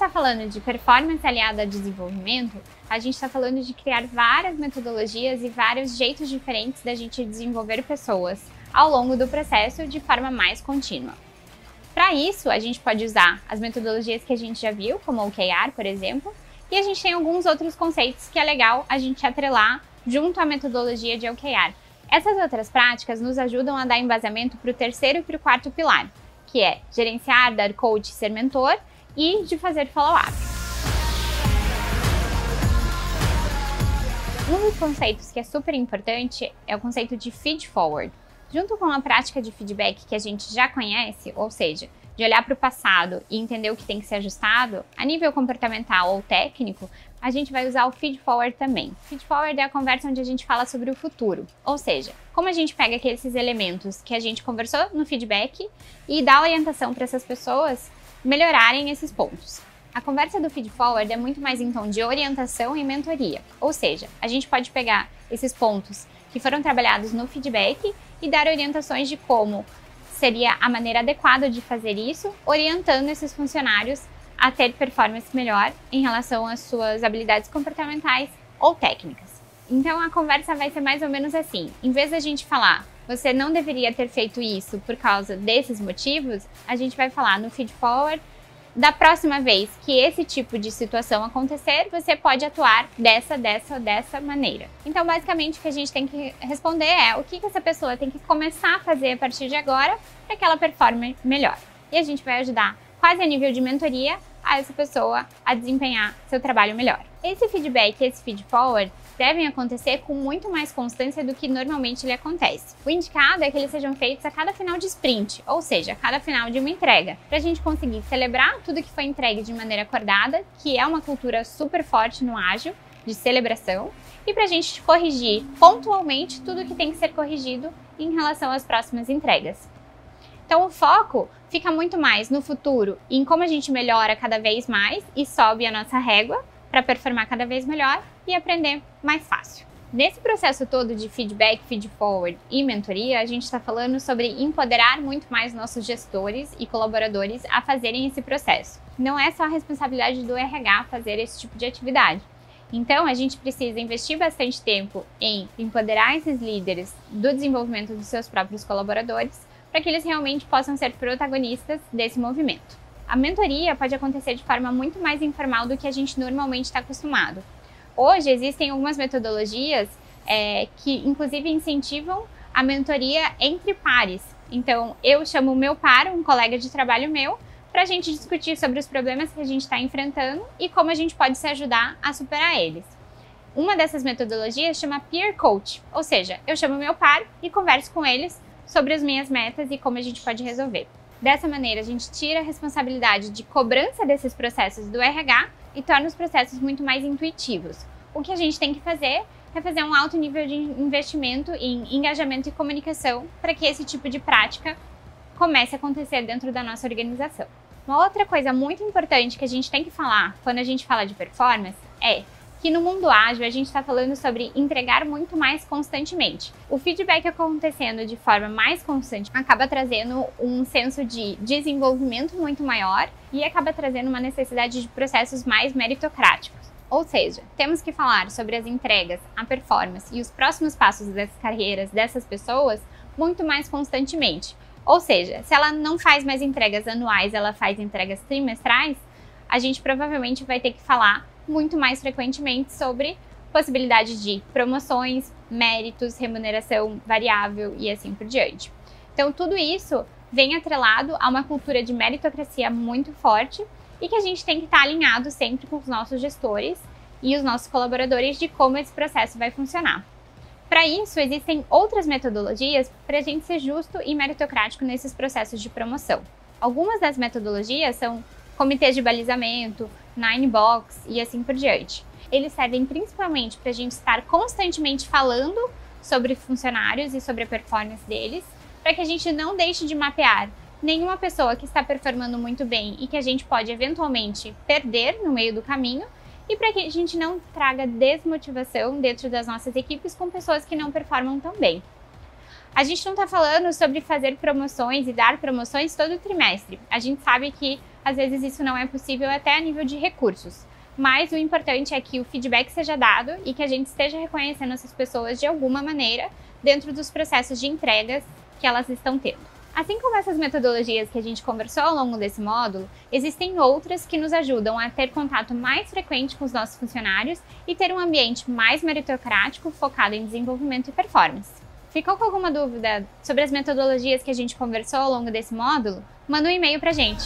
está falando de performance aliada a desenvolvimento, a gente está falando de criar várias metodologias e vários jeitos diferentes da gente desenvolver pessoas ao longo do processo de forma mais contínua. Para isso, a gente pode usar as metodologias que a gente já viu, como o OKR, por exemplo, e a gente tem alguns outros conceitos que é legal a gente atrelar junto à metodologia de OKR. Essas outras práticas nos ajudam a dar embasamento para o terceiro e para o quarto pilar, que é gerenciar, dar coach, ser mentor e de fazer follow-up. Um dos conceitos que é super importante é o conceito de feed forward. Junto com a prática de feedback que a gente já conhece, ou seja, de olhar para o passado e entender o que tem que ser ajustado, a nível comportamental ou técnico, a gente vai usar o feed forward também. Feed forward é a conversa onde a gente fala sobre o futuro, ou seja, como a gente pega aqueles elementos que a gente conversou no feedback e dá orientação para essas pessoas melhorarem esses pontos. A conversa do feed forward é muito mais em tom de orientação e mentoria, ou seja, a gente pode pegar esses pontos que foram trabalhados no feedback e dar orientações de como seria a maneira adequada de fazer isso, orientando esses funcionários a ter performance melhor em relação às suas habilidades comportamentais ou técnicas. Então a conversa vai ser mais ou menos assim: em vez da gente falar, você não deveria ter feito isso por causa desses motivos, a gente vai falar no feed forward da próxima vez que esse tipo de situação acontecer, você pode atuar dessa, dessa, dessa maneira. Então, basicamente, o que a gente tem que responder é o que, que essa pessoa tem que começar a fazer a partir de agora para que ela performe melhor. E a gente vai ajudar, quase a nível de mentoria, a essa pessoa a desempenhar seu trabalho melhor. Esse feedback, esse feed forward, devem acontecer com muito mais constância do que normalmente ele acontece. O indicado é que eles sejam feitos a cada final de sprint, ou seja, a cada final de uma entrega, para a gente conseguir celebrar tudo que foi entregue de maneira acordada, que é uma cultura super forte no ágil, de celebração, e para a gente corrigir pontualmente tudo que tem que ser corrigido em relação às próximas entregas. Então, o foco fica muito mais no futuro, em como a gente melhora cada vez mais e sobe a nossa régua para performar cada vez melhor e aprender mais fácil. Nesse processo todo de feedback, feed forward e mentoria, a gente está falando sobre empoderar muito mais nossos gestores e colaboradores a fazerem esse processo. Não é só a responsabilidade do RH fazer esse tipo de atividade. Então, a gente precisa investir bastante tempo em empoderar esses líderes do desenvolvimento dos seus próprios colaboradores para que eles realmente possam ser protagonistas desse movimento. A mentoria pode acontecer de forma muito mais informal do que a gente normalmente está acostumado. Hoje existem algumas metodologias é, que, inclusive, incentivam a mentoria entre pares. Então, eu chamo o meu par, um colega de trabalho meu, para a gente discutir sobre os problemas que a gente está enfrentando e como a gente pode se ajudar a superar eles. Uma dessas metodologias chama Peer Coach, ou seja, eu chamo meu par e converso com eles sobre as minhas metas e como a gente pode resolver. Dessa maneira, a gente tira a responsabilidade de cobrança desses processos do RH e torna os processos muito mais intuitivos. O que a gente tem que fazer é fazer um alto nível de investimento em engajamento e comunicação para que esse tipo de prática comece a acontecer dentro da nossa organização. Uma outra coisa muito importante que a gente tem que falar quando a gente fala de performance é que no mundo ágil a gente está falando sobre entregar muito mais constantemente. O feedback acontecendo de forma mais constante acaba trazendo um senso de desenvolvimento muito maior e acaba trazendo uma necessidade de processos mais meritocráticos. Ou seja, temos que falar sobre as entregas, a performance e os próximos passos das carreiras dessas pessoas muito mais constantemente. Ou seja, se ela não faz mais entregas anuais, ela faz entregas trimestrais, a gente provavelmente vai ter que falar muito mais frequentemente sobre possibilidade de promoções, méritos, remuneração variável e assim por diante. Então, tudo isso vem atrelado a uma cultura de meritocracia muito forte e que a gente tem que estar alinhado sempre com os nossos gestores e os nossos colaboradores de como esse processo vai funcionar. Para isso, existem outras metodologias para a gente ser justo e meritocrático nesses processos de promoção. Algumas das metodologias são comitês de balizamento, Nine Box e assim por diante. Eles servem principalmente para a gente estar constantemente falando sobre funcionários e sobre a performance deles, para que a gente não deixe de mapear nenhuma pessoa que está performando muito bem e que a gente pode eventualmente perder no meio do caminho, e para que a gente não traga desmotivação dentro das nossas equipes com pessoas que não performam tão bem. A gente não está falando sobre fazer promoções e dar promoções todo trimestre. A gente sabe que às vezes isso não é possível até a nível de recursos. Mas o importante é que o feedback seja dado e que a gente esteja reconhecendo essas pessoas de alguma maneira dentro dos processos de entregas que elas estão tendo. Assim como essas metodologias que a gente conversou ao longo desse módulo, existem outras que nos ajudam a ter contato mais frequente com os nossos funcionários e ter um ambiente mais meritocrático focado em desenvolvimento e performance. Ficou com alguma dúvida sobre as metodologias que a gente conversou ao longo desse módulo? Manda um e-mail para a gente.